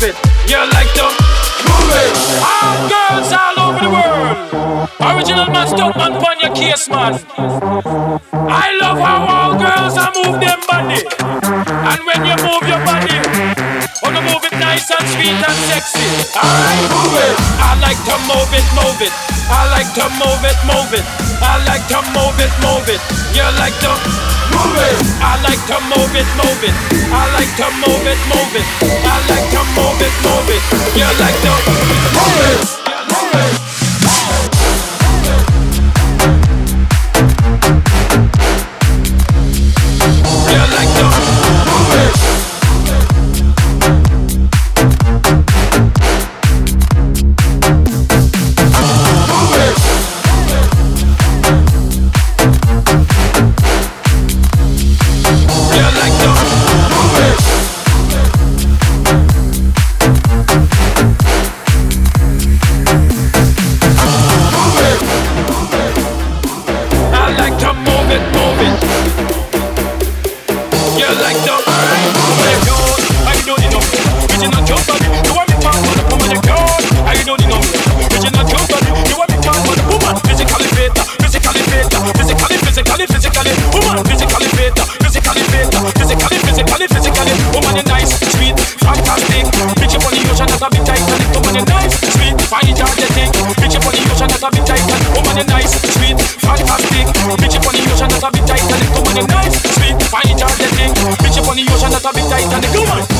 move it. You like to move it. All girls all over the world. Original Mad Stuntman, on your case, man. I love how all girls are move them body. And when you move your body, wanna move it nice and sweet and sexy. Alright, move it. I like to move it, move it. I like to move it, move it. I like to move it, move it. You like to move it. I like to move it, move it. I like to move it, move it. I like to move it, move it. You like to a bit tight and the come on.